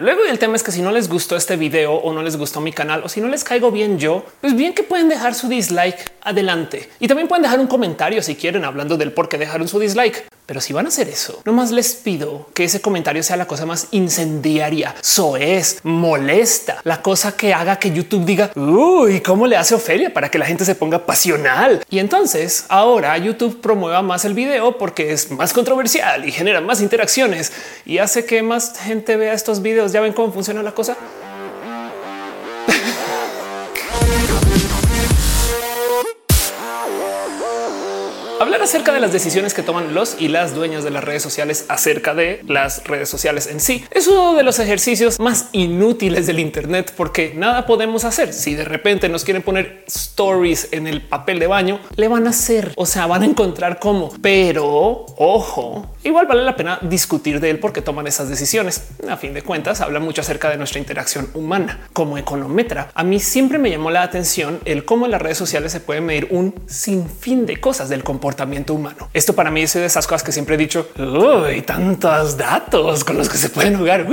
Luego el tema es que si no les gustó este video o no les gustó mi canal o si no les caigo bien yo, pues bien que pueden dejar su dislike adelante y también pueden dejar un comentario si quieren hablando del por qué dejaron su dislike. Pero si van a hacer eso, nomás les pido que ese comentario sea la cosa más incendiaria, soez, molesta, la cosa que haga que YouTube diga uy, cómo le hace Ofelia para que la gente se ponga pasional. Y entonces ahora YouTube promueva más el video porque es más controversial y genera más interacciones y hace que más gente vea estos videos. Ya ven cómo funciona la cosa. Hablar acerca de las decisiones que toman los y las dueñas de las redes sociales acerca de las redes sociales en sí es uno de los ejercicios más inútiles del Internet porque nada podemos hacer. Si de repente nos quieren poner stories en el papel de baño, le van a hacer, o sea, van a encontrar cómo. Pero ojo, igual vale la pena discutir de él porque toman esas decisiones. A fin de cuentas, habla mucho acerca de nuestra interacción humana como econometra. A mí siempre me llamó la atención el cómo en las redes sociales se puede medir un sinfín de cosas del comportamiento comportamiento humano. Esto para mí es de esas cosas que siempre he dicho. Hay tantos datos con los que se pueden jugar.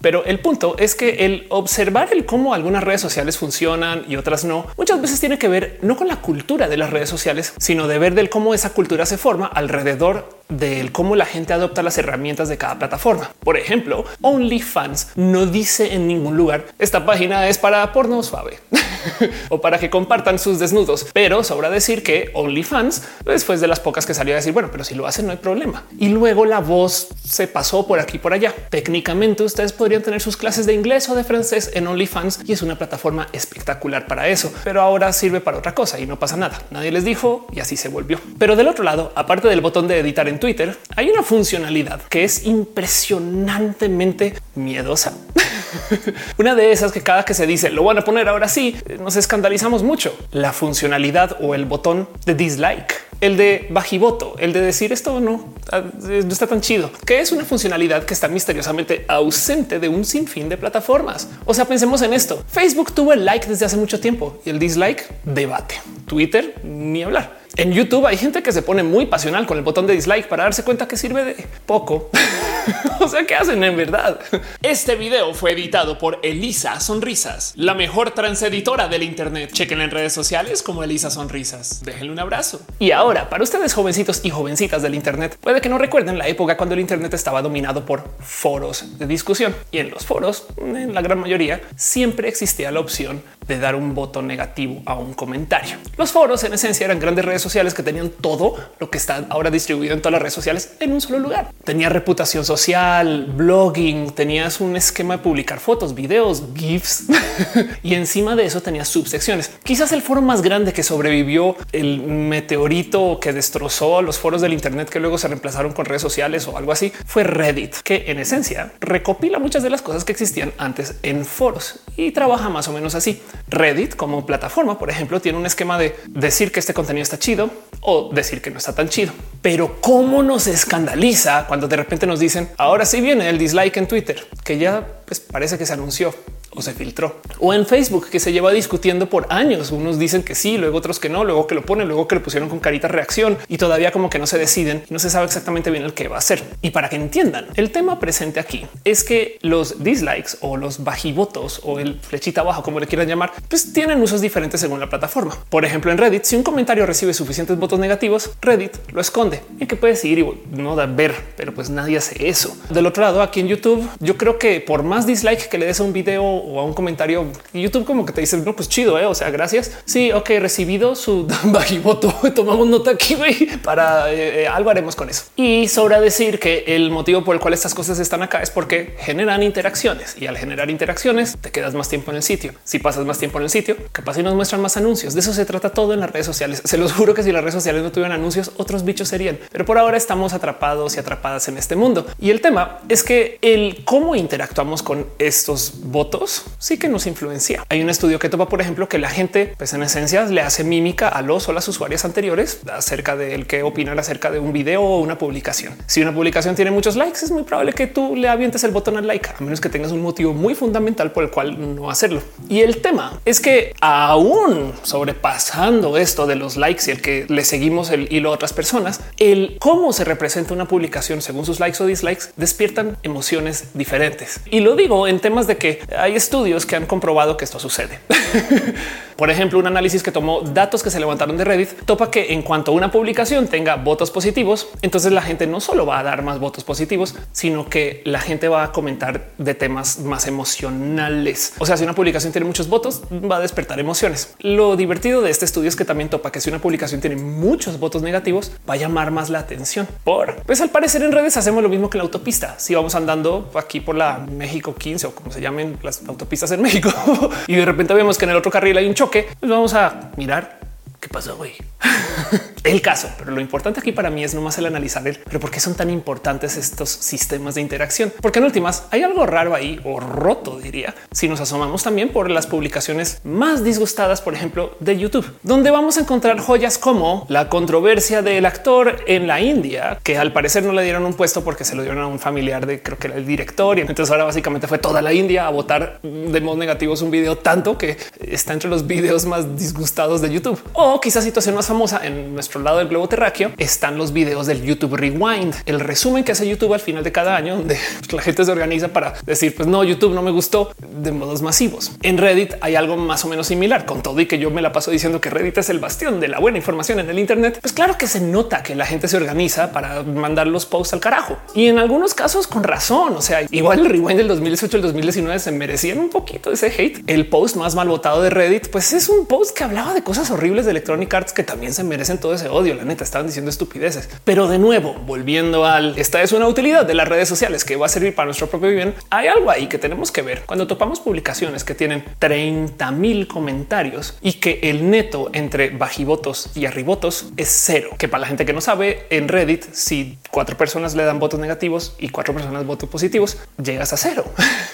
Pero el punto es que el observar el cómo algunas redes sociales funcionan y otras no, muchas veces tiene que ver no con la cultura de las redes sociales, sino de ver del cómo esa cultura se forma alrededor del cómo la gente adopta las herramientas de cada plataforma. Por ejemplo, OnlyFans no dice en ningún lugar esta página es para porno suave o para que compartan sus desnudos, pero sobra decir que OnlyFans después de las pocas que salió a decir, bueno, pero si lo hacen no hay problema. Y luego la voz se pasó por aquí por allá. Técnicamente ustedes podrían tener sus clases de inglés o de francés en OnlyFans y es una plataforma espectacular para eso, pero ahora sirve para otra cosa y no pasa nada. Nadie les dijo y así se volvió. Pero del otro lado, aparte del botón de editar en Twitter, hay una funcionalidad que es impresionantemente miedosa. una de esas que cada que se dice lo van a poner ahora sí, nos escandalizamos mucho. La funcionalidad o el botón de dislike el de bajivoto, el de decir esto no, ah, no está tan chido, que es una funcionalidad que está misteriosamente ausente de un sinfín de plataformas. O sea, pensemos en esto. Facebook tuvo el like desde hace mucho tiempo y el dislike debate. Twitter ni hablar. En YouTube hay gente que se pone muy pasional con el botón de dislike para darse cuenta que sirve de poco. o sea, ¿qué hacen en verdad? Este video fue editado por Elisa Sonrisas, la mejor transeditora del Internet. Chequen en redes sociales como Elisa Sonrisas. Déjenle un abrazo. Y ahora, para ustedes jovencitos y jovencitas del Internet, puede que no recuerden la época cuando el Internet estaba dominado por foros de discusión. Y en los foros, en la gran mayoría, siempre existía la opción de dar un voto negativo a un comentario. Los foros en esencia eran grandes redes sociales que tenían todo lo que está ahora distribuido en todas las redes sociales en un solo lugar. Tenía reputación social, blogging, tenías un esquema de publicar fotos, videos, GIFs y encima de eso tenías subsecciones. Quizás el foro más grande que sobrevivió el meteorito que destrozó los foros del Internet que luego se reemplazaron con redes sociales o algo así fue Reddit, que en esencia recopila muchas de las cosas que existían antes en foros y trabaja más o menos así. Reddit como plataforma, por ejemplo, tiene un esquema de decir que este contenido está chido o decir que no está tan chido. Pero cómo nos escandaliza cuando de repente nos dicen ahora sí viene el dislike en Twitter, que ya pues, parece que se anunció o se filtró o en Facebook que se lleva discutiendo por años. Unos dicen que sí, luego otros que no, luego que lo ponen, luego que lo pusieron con carita reacción y todavía como que no se deciden no se sabe exactamente bien el que va a ser. Y para que entiendan el tema presente aquí es que los dislikes o los bajivotos o el flechita abajo, como le quieran llamar, pues tienen usos diferentes según la plataforma. Por ejemplo, en Reddit, si un comentario recibe suficientes votos negativos, Reddit lo esconde y que puedes ir y no da ver, pero pues nadie hace eso. Del otro lado, aquí en YouTube, yo creo que por más dislike que le des a un video o a un comentario YouTube como que te dice no, pues chido, ¿eh? o sea, gracias. Sí, ok, recibido su bajivoto. Tomamos nota aquí para eh, eh, algo haremos con eso. Y sobra decir que el motivo por el cual estas cosas están acá es porque generan interacciones y al generar interacciones te quedas más tiempo en el sitio. Si pasas más tiempo en el sitio, capaz y nos muestran más anuncios. De eso se trata todo en las redes sociales. Se los juro que si las redes sociales no tuvieran anuncios, otros bichos serían. Pero por ahora estamos atrapados y atrapadas en este mundo. Y el tema es que el cómo interactuamos con estos votos los sí que nos influencia. Hay un estudio que topa, por ejemplo, que la gente, pues en esencia, le hace mímica a los o las usuarias anteriores acerca del que opinan acerca de un video o una publicación. Si una publicación tiene muchos likes, es muy probable que tú le avientes el botón al like, a menos que tengas un motivo muy fundamental por el cual no hacerlo. Y el tema es que aún sobrepasando esto de los likes y el que le seguimos el hilo a otras personas, el cómo se representa una publicación según sus likes o dislikes despiertan emociones diferentes. Y lo digo en temas de que hay estudios que han comprobado que esto sucede. Por ejemplo, un análisis que tomó datos que se levantaron de Reddit topa que en cuanto una publicación tenga votos positivos, entonces la gente no solo va a dar más votos positivos, sino que la gente va a comentar de temas más emocionales. O sea, si una publicación tiene muchos votos, va a despertar emociones. Lo divertido de este estudio es que también topa que si una publicación tiene muchos votos negativos, va a llamar más la atención. Por pues al parecer en redes hacemos lo mismo que la autopista. Si vamos andando aquí por la México 15 o como se llamen las autopistas en México y de repente vemos que en el otro carril hay un choque, pues vamos a mirar qué pasó, güey. el caso, pero lo importante aquí para mí es nomás el analizar el, pero por qué son tan importantes estos sistemas de interacción, porque en últimas hay algo raro ahí o roto, diría, si nos asomamos también por las publicaciones más disgustadas, por ejemplo, de YouTube, donde vamos a encontrar joyas como la controversia del actor en la India, que al parecer no le dieron un puesto porque se lo dieron a un familiar de creo que era el director. Y entonces ahora básicamente fue toda la India a votar de modo negativo un video tanto que está entre los videos más disgustados de YouTube. O quizás situación más famosa en nuestro lado del globo terráqueo están los videos del YouTube Rewind, el resumen que hace YouTube al final de cada año, donde la gente se organiza para decir, pues no, YouTube no me gustó de modos masivos. En Reddit hay algo más o menos similar, con todo y que yo me la paso diciendo que Reddit es el bastión de la buena información en el Internet. Pues claro que se nota que la gente se organiza para mandar los posts al carajo y en algunos casos con razón. O sea, igual el rewind del 2018 el 2019 se merecían un poquito ese hate. El post más mal votado de Reddit, pues es un post que hablaba de cosas horribles de Electronic Arts que también se merecen todo ese odio. La neta estaban diciendo estupideces, pero de nuevo, volviendo al esta es una utilidad de las redes sociales que va a servir para nuestro propio bien. Hay algo ahí que tenemos que ver cuando topamos publicaciones que tienen 30 mil comentarios y que el neto entre bajivotos y arribotos es cero. Que para la gente que no sabe en Reddit, si cuatro personas le dan votos negativos y cuatro personas votos positivos, llegas a cero.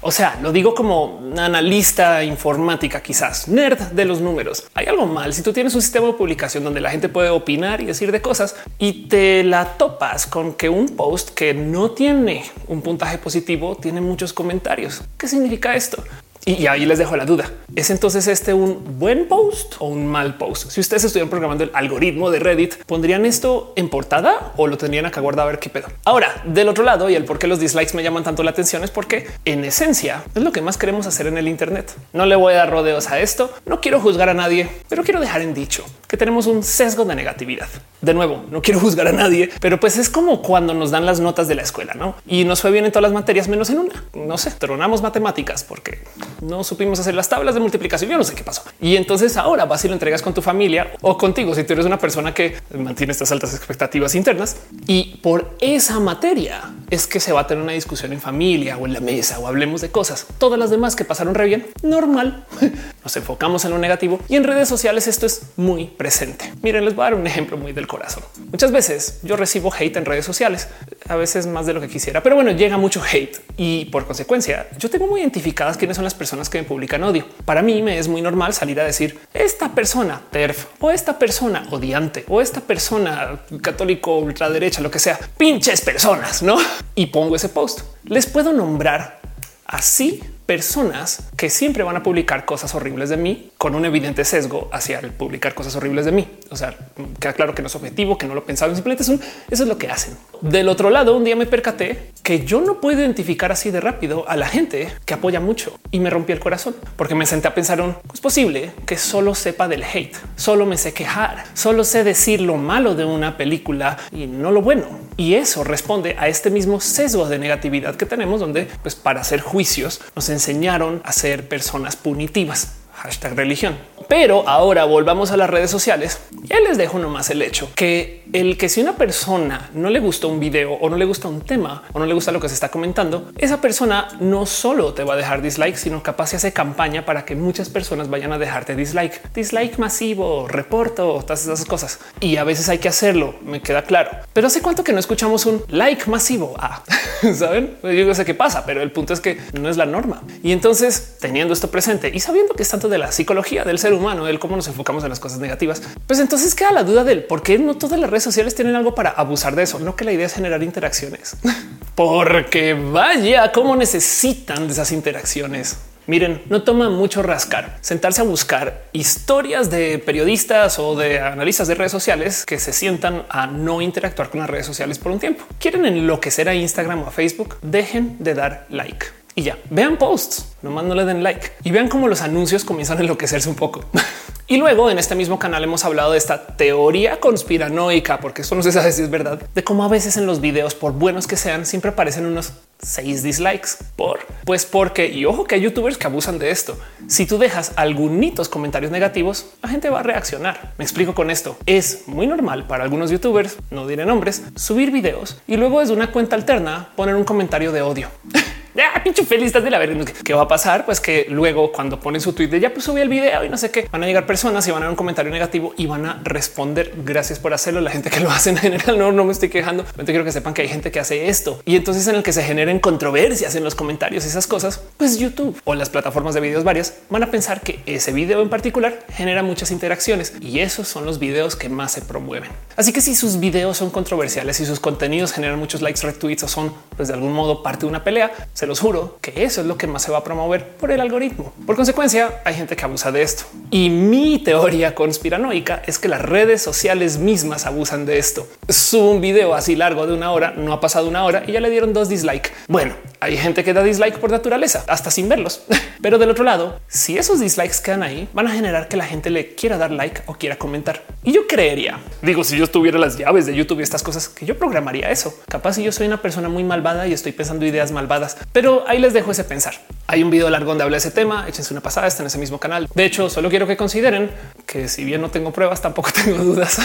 o sea, lo digo como analista informática, quizás nerd de los números. Hay algo mal si tú tienes un sistema de publicación donde la gente puede opinar y decir de cosas y te la topas con que un post que no tiene un puntaje positivo tiene muchos comentarios. ¿Qué significa esto? Y ahí les dejo la duda. ¿Es entonces este un buen post o un mal post? Si ustedes estuvieran programando el algoritmo de Reddit, ¿pondrían esto en portada o lo tendrían acá guardado a ver qué pedo? Ahora, del otro lado, y el por qué los dislikes me llaman tanto la atención es porque en esencia es lo que más queremos hacer en el Internet. No le voy a dar rodeos a esto, no quiero juzgar a nadie, pero quiero dejar en dicho que tenemos un sesgo de negatividad. De nuevo, no quiero juzgar a nadie, pero pues es como cuando nos dan las notas de la escuela, ¿no? Y nos fue bien en todas las materias menos en una. No sé, tronamos matemáticas porque no supimos hacer las tablas de multiplicación. Yo no sé qué pasó. Y entonces ahora vas y lo entregas con tu familia o contigo si tú eres una persona que mantiene estas altas expectativas internas y por esa materia es que se va a tener una discusión en familia o en la mesa o hablemos de cosas. Todas las demás que pasaron re bien, normal. Nos enfocamos en lo negativo y en redes sociales esto es muy presente. Miren, les voy a dar un ejemplo muy del corazón. Muchas veces yo recibo hate en redes sociales, a veces más de lo que quisiera, pero bueno, llega mucho hate y por consecuencia yo tengo muy identificadas quiénes son las personas que me publican odio. Para mí me es muy normal salir a decir esta persona TERF o esta persona odiante o esta persona católico ultraderecha, lo que sea, pinches personas, no? Y pongo ese post. Les puedo nombrar así personas que siempre van a publicar cosas horribles de mí con un evidente sesgo hacia el publicar cosas horribles de mí. O sea, queda claro que no es objetivo, que no lo pensaron, simplemente es un, eso es lo que hacen. Del otro lado, un día me percaté que yo no puedo identificar así de rápido a la gente que apoya mucho y me rompí el corazón porque me senté a pensar es posible que solo sepa del hate, solo me sé quejar, solo sé decir lo malo de una película y no lo bueno. Y eso responde a este mismo sesgo de negatividad que tenemos, donde pues para hacer juicios nos enseñaron a ser personas punitivas hashtag religión. Pero ahora volvamos a las redes sociales. Ya les dejo nomás el hecho que el que si una persona no le gusta un video o no le gusta un tema o no le gusta lo que se está comentando, esa persona no solo te va a dejar dislike, sino capaz se hace campaña para que muchas personas vayan a dejarte dislike, dislike masivo, reporto, todas esas cosas. Y a veces hay que hacerlo, me queda claro. Pero hace cuánto que no escuchamos un like masivo. Ah, saben, yo no sé qué pasa, pero el punto es que no es la norma. Y entonces, teniendo esto presente y sabiendo que es tanto de la psicología del ser humano, del cómo nos enfocamos en las cosas negativas, pues entonces queda la duda del por qué no todas las redes sociales tienen algo para abusar de eso. No que la idea es generar interacciones, porque vaya cómo necesitan de esas interacciones. Miren, no toma mucho rascar, sentarse a buscar historias de periodistas o de analistas de redes sociales que se sientan a no interactuar con las redes sociales por un tiempo. Quieren enloquecer a Instagram o a Facebook, dejen de dar like y ya vean posts, nomás no le den like y vean cómo los anuncios comienzan a enloquecerse un poco. y luego en este mismo canal hemos hablado de esta teoría conspiranoica, porque eso no se sabe si es verdad, de cómo a veces en los videos, por buenos que sean, siempre aparecen unos seis dislikes por pues porque y ojo que hay youtubers que abusan de esto. Si tú dejas algunos comentarios negativos, la gente va a reaccionar. Me explico con esto. Es muy normal para algunos youtubers, no diré nombres, subir videos y luego desde una cuenta alterna poner un comentario de odio. ah, pinche feliz de la verga. ¿Qué va a pasar? Pues que luego cuando ponen su tweet de ya pues subí el video y no sé qué, van a llegar personas y van a dar un comentario negativo y van a responder gracias por hacerlo. La gente que lo hace en general no, no me estoy quejando. Yo quiero que sepan que hay gente que hace esto y entonces en el que se generen controversias en los comentarios y esas cosas, pues YouTube o las plataformas de videos varias van a pensar que ese video en particular genera muchas interacciones y esos son los videos que más se promueven. Así que si sus videos son controversiales y sus contenidos generan muchos likes, retweets o son pues de algún modo parte de una pelea, los juro que eso es lo que más se va a promover por el algoritmo. Por consecuencia, hay gente que abusa de esto. Y mi teoría conspiranoica es que las redes sociales mismas abusan de esto. Subo un video así largo de una hora, no ha pasado una hora y ya le dieron dos dislikes. Bueno, hay gente que da dislike por naturaleza, hasta sin verlos. Pero del otro lado, si esos dislikes quedan ahí, van a generar que la gente le quiera dar like o quiera comentar. Y yo creería, digo, si yo tuviera las llaves de YouTube y estas cosas, que yo programaría eso. Capaz si yo soy una persona muy malvada y estoy pensando ideas malvadas, pero ahí les dejo ese pensar. Hay un video largo donde habla de ese tema. Échense una pasada, está en ese mismo canal. De hecho, solo quiero que consideren que si bien no tengo pruebas, tampoco tengo dudas.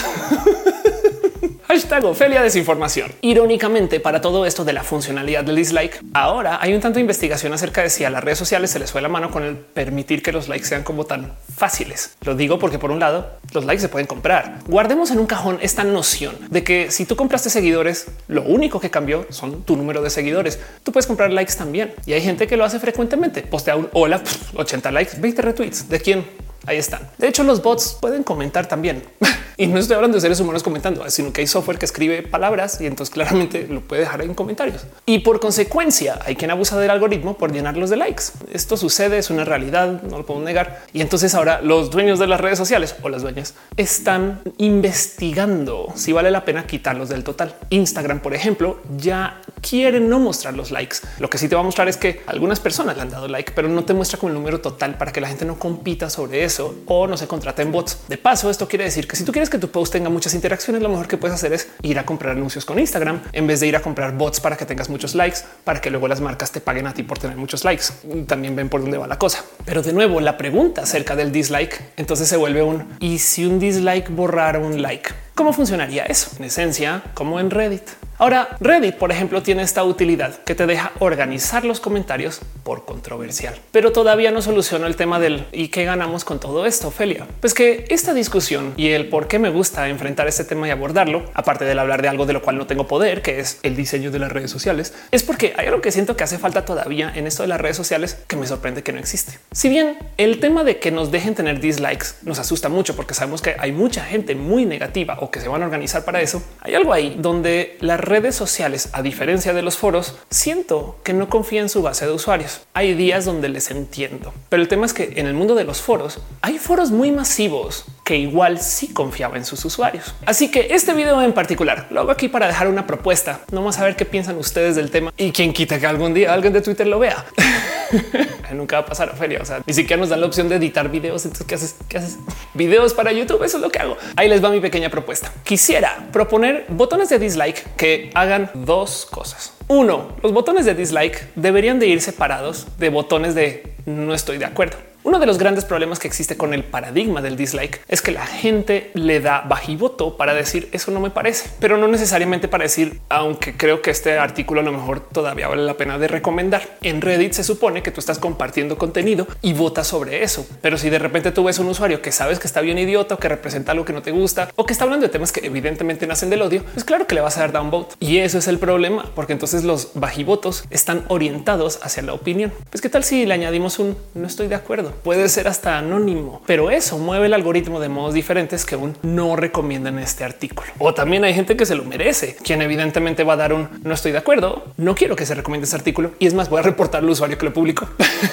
Hashtag Ofelia desinformación. Irónicamente, para todo esto de la funcionalidad del dislike, ahora hay un tanto de investigación acerca de si a las redes sociales se les fue la mano con el permitir que los likes sean como tan fáciles. Lo digo porque por un lado, los likes se pueden comprar. Guardemos en un cajón esta noción de que si tú compraste seguidores, lo único que cambió son tu número de seguidores. Tú puedes comprar likes también y hay gente que lo hace frecuentemente. Postea un hola, 80 likes, 20 retweets. ¿De quién? Ahí están. De hecho, los bots pueden comentar también. y no estoy hablando de seres humanos comentando, sino que hay software que escribe palabras y entonces claramente lo puede dejar en comentarios. Y por consecuencia, hay quien abusa del algoritmo por llenarlos de likes. Esto sucede, es una realidad, no lo puedo negar. Y entonces ahora los dueños de las redes sociales o las dueñas están investigando si vale la pena quitarlos del total. Instagram, por ejemplo, ya quieren no mostrar los likes. Lo que sí te va a mostrar es que algunas personas le han dado like, pero no te muestra como el número total para que la gente no compita sobre eso o no se contrata en bots. De paso, esto quiere decir que si tú quieres que tu post tenga muchas interacciones, lo mejor que puedes hacer es ir a comprar anuncios con Instagram en vez de ir a comprar bots para que tengas muchos likes, para que luego las marcas te paguen a ti por tener muchos likes. También ven por dónde va la cosa. Pero de nuevo, la pregunta acerca del dislike entonces se vuelve un y si un dislike borrara un like, ¿cómo funcionaría eso? En esencia, como en Reddit. Ahora, Reddit, por ejemplo, tiene esta utilidad que te deja organizar los comentarios por controversial, pero todavía no soluciona el tema del y qué ganamos con todo esto, Ophelia. Pues que esta discusión y el por qué me gusta enfrentar este tema y abordarlo, aparte del hablar de algo de lo cual no tengo poder, que es el diseño de las redes sociales, es porque hay algo que siento que hace falta todavía en esto de las redes sociales que me sorprende que no existe. Si bien el tema de que nos dejen tener dislikes nos asusta mucho porque sabemos que hay mucha gente muy negativa o que se van a organizar para eso, hay algo ahí donde la redes sociales, a diferencia de los foros, siento que no confía en su base de usuarios. Hay días donde les entiendo, pero el tema es que en el mundo de los foros hay foros muy masivos que igual sí confiaba en sus usuarios. Así que este video en particular lo hago aquí para dejar una propuesta, no más a ver qué piensan ustedes del tema y quien quita que algún día alguien de Twitter lo vea. Nunca va a pasar a feria. O sea, ni siquiera nos dan la opción de editar videos. Entonces, ¿qué haces? ¿Qué haces? Videos para YouTube. Eso es lo que hago. Ahí les va mi pequeña propuesta. Quisiera proponer botones de dislike que hagan dos cosas. Uno, los botones de dislike deberían de ir separados de botones de no estoy de acuerdo. Uno de los grandes problemas que existe con el paradigma del dislike es que la gente le da bajivoto para decir eso no me parece, pero no necesariamente para decir, aunque creo que este artículo a lo mejor todavía vale la pena de recomendar. En Reddit se supone que tú estás compartiendo contenido y votas sobre eso. Pero si de repente tú ves un usuario que sabes que está bien idiota o que representa algo que no te gusta o que está hablando de temas que evidentemente nacen del odio, pues claro que le vas a dar downvote. Y eso es el problema, porque entonces los bajivotos están orientados hacia la opinión. Pues qué tal si le añadimos un no estoy de acuerdo puede ser hasta anónimo, pero eso mueve el algoritmo de modos diferentes que aún no recomiendan este artículo. O también hay gente que se lo merece, quien evidentemente va a dar un no estoy de acuerdo, no quiero que se recomiende este artículo y es más, voy a reportar al usuario que lo publicó.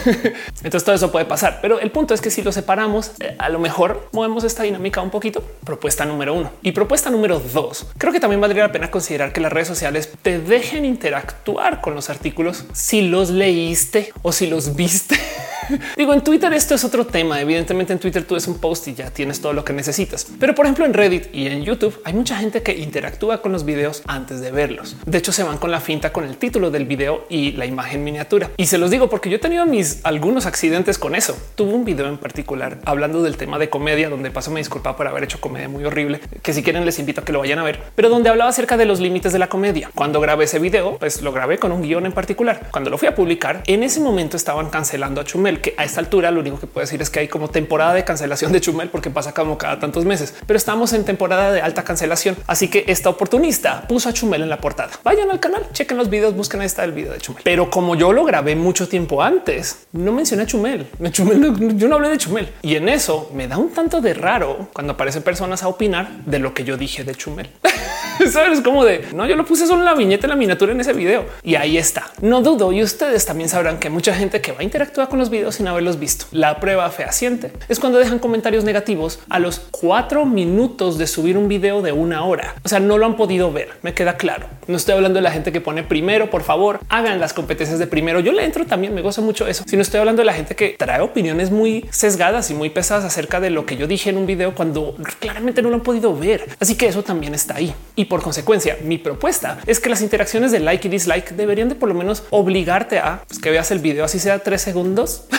Entonces todo eso puede pasar, pero el punto es que si lo separamos, eh, a lo mejor movemos esta dinámica un poquito. Propuesta número uno y propuesta número dos. Creo que también valdría la pena considerar que las redes sociales te dejen interactuar con los artículos si los leíste o si los viste. Digo, en Twitter esto es otro tema. Evidentemente en Twitter tú es un post y ya tienes todo lo que necesitas. Pero por ejemplo en Reddit y en YouTube hay mucha gente que interactúa con los videos antes de verlos. De hecho se van con la finta con el título del video y la imagen miniatura. Y se los digo porque yo he tenido mis algunos accidentes con eso. Tuve un video en particular hablando del tema de comedia donde paso me disculpa por haber hecho comedia muy horrible, que si quieren les invito a que lo vayan a ver, pero donde hablaba acerca de los límites de la comedia. Cuando grabé ese video, pues lo grabé con un guion en particular. Cuando lo fui a publicar, en ese momento estaban cancelando a Chumel que a esta altura lo único que puedo decir es que hay como temporada de cancelación de Chumel porque pasa como cada tantos meses, pero estamos en temporada de alta cancelación. Así que esta oportunista puso a Chumel en la portada. Vayan al canal, chequen los videos, busquen está el video de Chumel. Pero como yo lo grabé mucho tiempo antes, no mencioné a Chumel. Chumel yo no hablé de Chumel y en eso me da un tanto de raro cuando aparecen personas a opinar de lo que yo dije de Chumel. Sabes como de no, yo lo puse solo en la viñeta, en la miniatura en ese video y ahí está. No dudo y ustedes también sabrán que mucha gente que va a interactuar con los videos sin haberlos visto. La prueba fehaciente es cuando dejan comentarios negativos a los cuatro minutos de subir un video de una hora. O sea, no lo han podido ver. Me queda claro. No estoy hablando de la gente que pone primero, por favor, hagan las competencias de primero. Yo le entro también, me gozo mucho eso. Si no estoy hablando de la gente que trae opiniones muy sesgadas y muy pesadas acerca de lo que yo dije en un video cuando claramente no lo han podido ver. Así que eso también está ahí. Y por consecuencia, mi propuesta es que las interacciones de like y dislike deberían de por lo menos obligarte a pues, que veas el video así sea tres segundos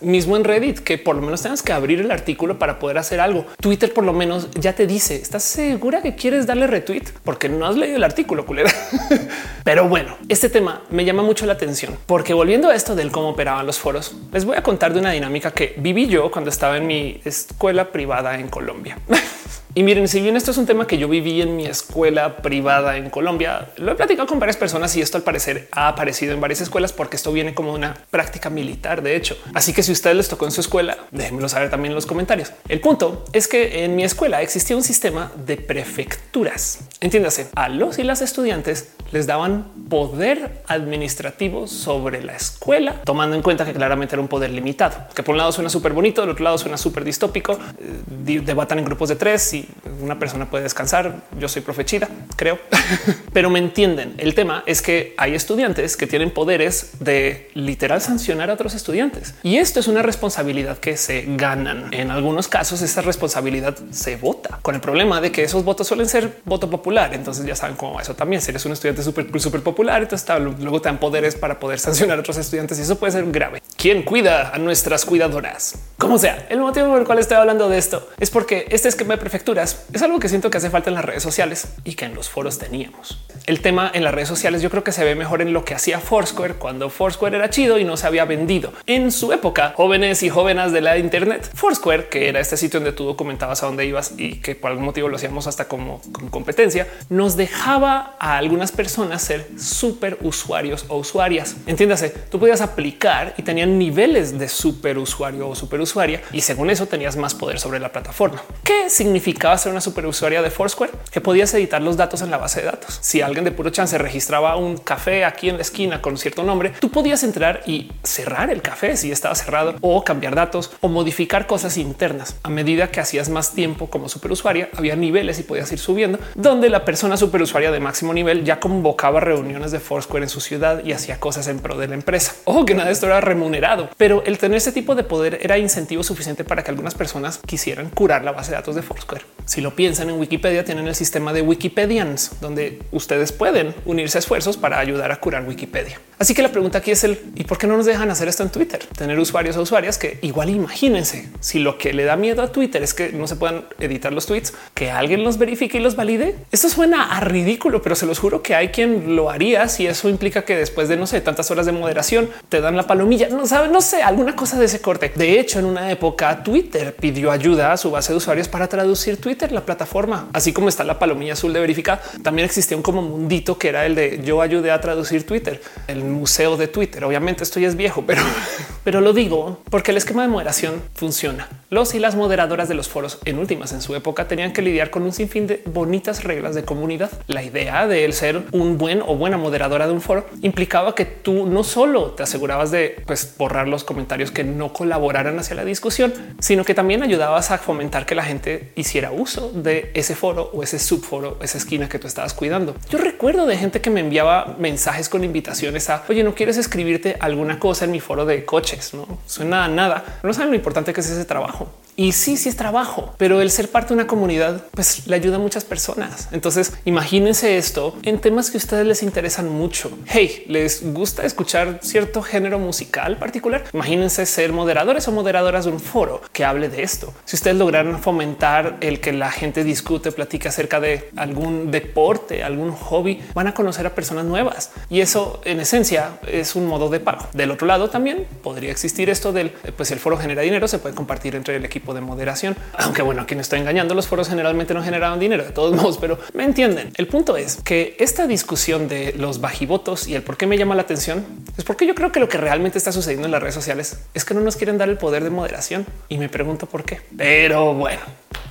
mismo en Reddit, que por lo menos tengas que abrir el artículo para poder hacer algo. Twitter por lo menos ya te dice, ¿estás segura que quieres darle retweet? Porque no has leído el artículo, culera. Pero bueno, este tema me llama mucho la atención, porque volviendo a esto del cómo operaban los foros, les voy a contar de una dinámica que viví yo cuando estaba en mi escuela privada en Colombia. Y miren, si bien esto es un tema que yo viví en mi escuela privada en Colombia, lo he platicado con varias personas y esto al parecer ha aparecido en varias escuelas porque esto viene como una práctica militar, de hecho. Así que si ustedes les tocó en su escuela, déjenmelo saber también en los comentarios. El punto es que en mi escuela existía un sistema de prefecturas. Entiéndase, a los y las estudiantes les daban poder administrativo sobre la escuela, tomando en cuenta que claramente era un poder limitado, que por un lado suena súper bonito, del otro lado suena súper distópico, eh, debatan en grupos de tres y una persona puede descansar. Yo soy profechida, creo, pero me entienden. El tema es que hay estudiantes que tienen poderes de literal sancionar a otros estudiantes y esto es una responsabilidad que se ganan. En algunos casos, esa responsabilidad se vota con el problema de que esos votos suelen ser voto popular. Entonces ya saben cómo eso también. Si eres un estudiante súper, súper popular, entonces luego te dan poderes para poder sancionar a otros estudiantes y eso puede ser grave. ¿Quién cuida a nuestras cuidadoras? Como sea, el motivo por el cual estoy hablando de esto es porque este esquema de prefectura es algo que siento que hace falta en las redes sociales y que en los foros teníamos. El tema en las redes sociales yo creo que se ve mejor en lo que hacía Foursquare cuando Foursquare era chido y no se había vendido. En su época, jóvenes y jóvenes de la Internet, Foursquare, que era este sitio donde tú documentabas a dónde ibas y que por algún motivo lo hacíamos hasta como, como competencia, nos dejaba a algunas personas ser súper usuarios o usuarias. Entiéndase, tú podías aplicar y tenían niveles de super usuario o super usuaria y según eso tenías más poder sobre la plataforma. ¿Qué significa a ser una superusuaria de Foursquare que podías editar los datos en la base de datos. Si alguien de puro chance registraba un café aquí en la esquina con cierto nombre, tú podías entrar y cerrar el café si estaba cerrado o cambiar datos o modificar cosas internas. A medida que hacías más tiempo como superusuaria, había niveles y podías ir subiendo donde la persona superusuaria de máximo nivel ya convocaba reuniones de Foursquare en su ciudad y hacía cosas en pro de la empresa. Ojo que nada de esto era remunerado, pero el tener ese tipo de poder era incentivo suficiente para que algunas personas quisieran curar la base de datos de Foursquare. Si lo piensan en Wikipedia, tienen el sistema de Wikipedians, donde ustedes pueden unirse a esfuerzos para ayudar a curar Wikipedia. Así que la pregunta aquí es el y por qué no nos dejan hacer esto en Twitter? Tener usuarios o usuarias que igual imagínense si lo que le da miedo a Twitter es que no se puedan editar los tweets, que alguien los verifique y los valide. Esto suena a ridículo, pero se los juro que hay quien lo haría si eso implica que después de no sé tantas horas de moderación te dan la palomilla. Sabe, no sé, alguna cosa de ese corte. De hecho, en una época Twitter pidió ayuda a su base de usuarios para traducir Twitter, la plataforma, así como está la palomilla azul de verificar. También existía un como mundito que era el de yo ayudé a traducir Twitter, el museo de Twitter. Obviamente esto ya es viejo, pero, pero lo digo porque el esquema de moderación funciona. Los y las moderadoras de los foros en últimas en su época tenían que lidiar con un sinfín de bonitas reglas de comunidad. La idea de él ser un buen o buena moderadora de un foro implicaba que tú no solo te asegurabas de pues, borrar los comentarios que no colaboraran hacia la discusión, sino que también ayudabas a fomentar que la gente hiciera uso de ese foro o ese subforo, esa esquina que tú estabas cuidando. Yo recuerdo de gente que me enviaba mensajes con invitaciones a oye, no quieres escribirte alguna cosa en mi foro de coches. No suena a nada. No saben lo importante que es ese trabajo. Y sí, sí es trabajo, pero el ser parte de una comunidad, pues le ayuda a muchas personas. Entonces, imagínense esto en temas que a ustedes les interesan mucho. Hey, les gusta escuchar cierto género musical particular. Imagínense ser moderadores o moderadoras de un foro que hable de esto. Si ustedes lograran fomentar el que la gente discute, platica acerca de algún deporte, algún hobby, van a conocer a personas nuevas y eso en esencia es un modo de pago. Del otro lado también podría existir esto del pues el foro genera dinero, se puede compartir entre el equipo de moderación. Aunque bueno, quien estoy engañando, los foros generalmente no generaban dinero de todos modos, pero me entienden. El punto es que esta discusión de los bajivotos y el por qué me llama la atención es porque yo creo que lo que realmente está sucediendo en las redes sociales es que no nos quieren dar el poder de moderación y me pregunto por qué. Pero bueno,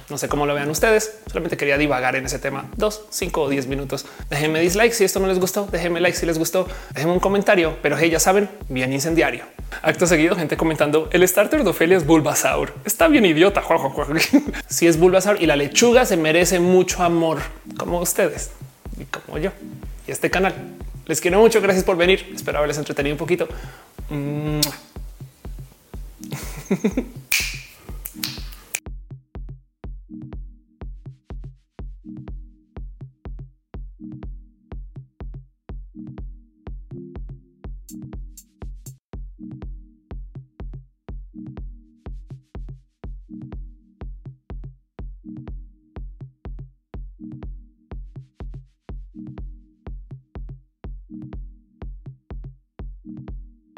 no sé cómo lo vean ustedes. Solamente quería divagar en ese tema dos, cinco o diez minutos. Déjenme dislike si esto no les gustó. Déjenme like si les gustó. Déjenme un comentario, pero hey, ya saben, bien incendiario. Acto seguido, gente comentando el starter de Ofelia es Bulbasaur. Está bien idiota. Si es Bulbasaur y la lechuga se merece mucho amor como ustedes y como yo y este canal. Les quiero mucho. Gracias por venir. Espero haberles entretenido un poquito.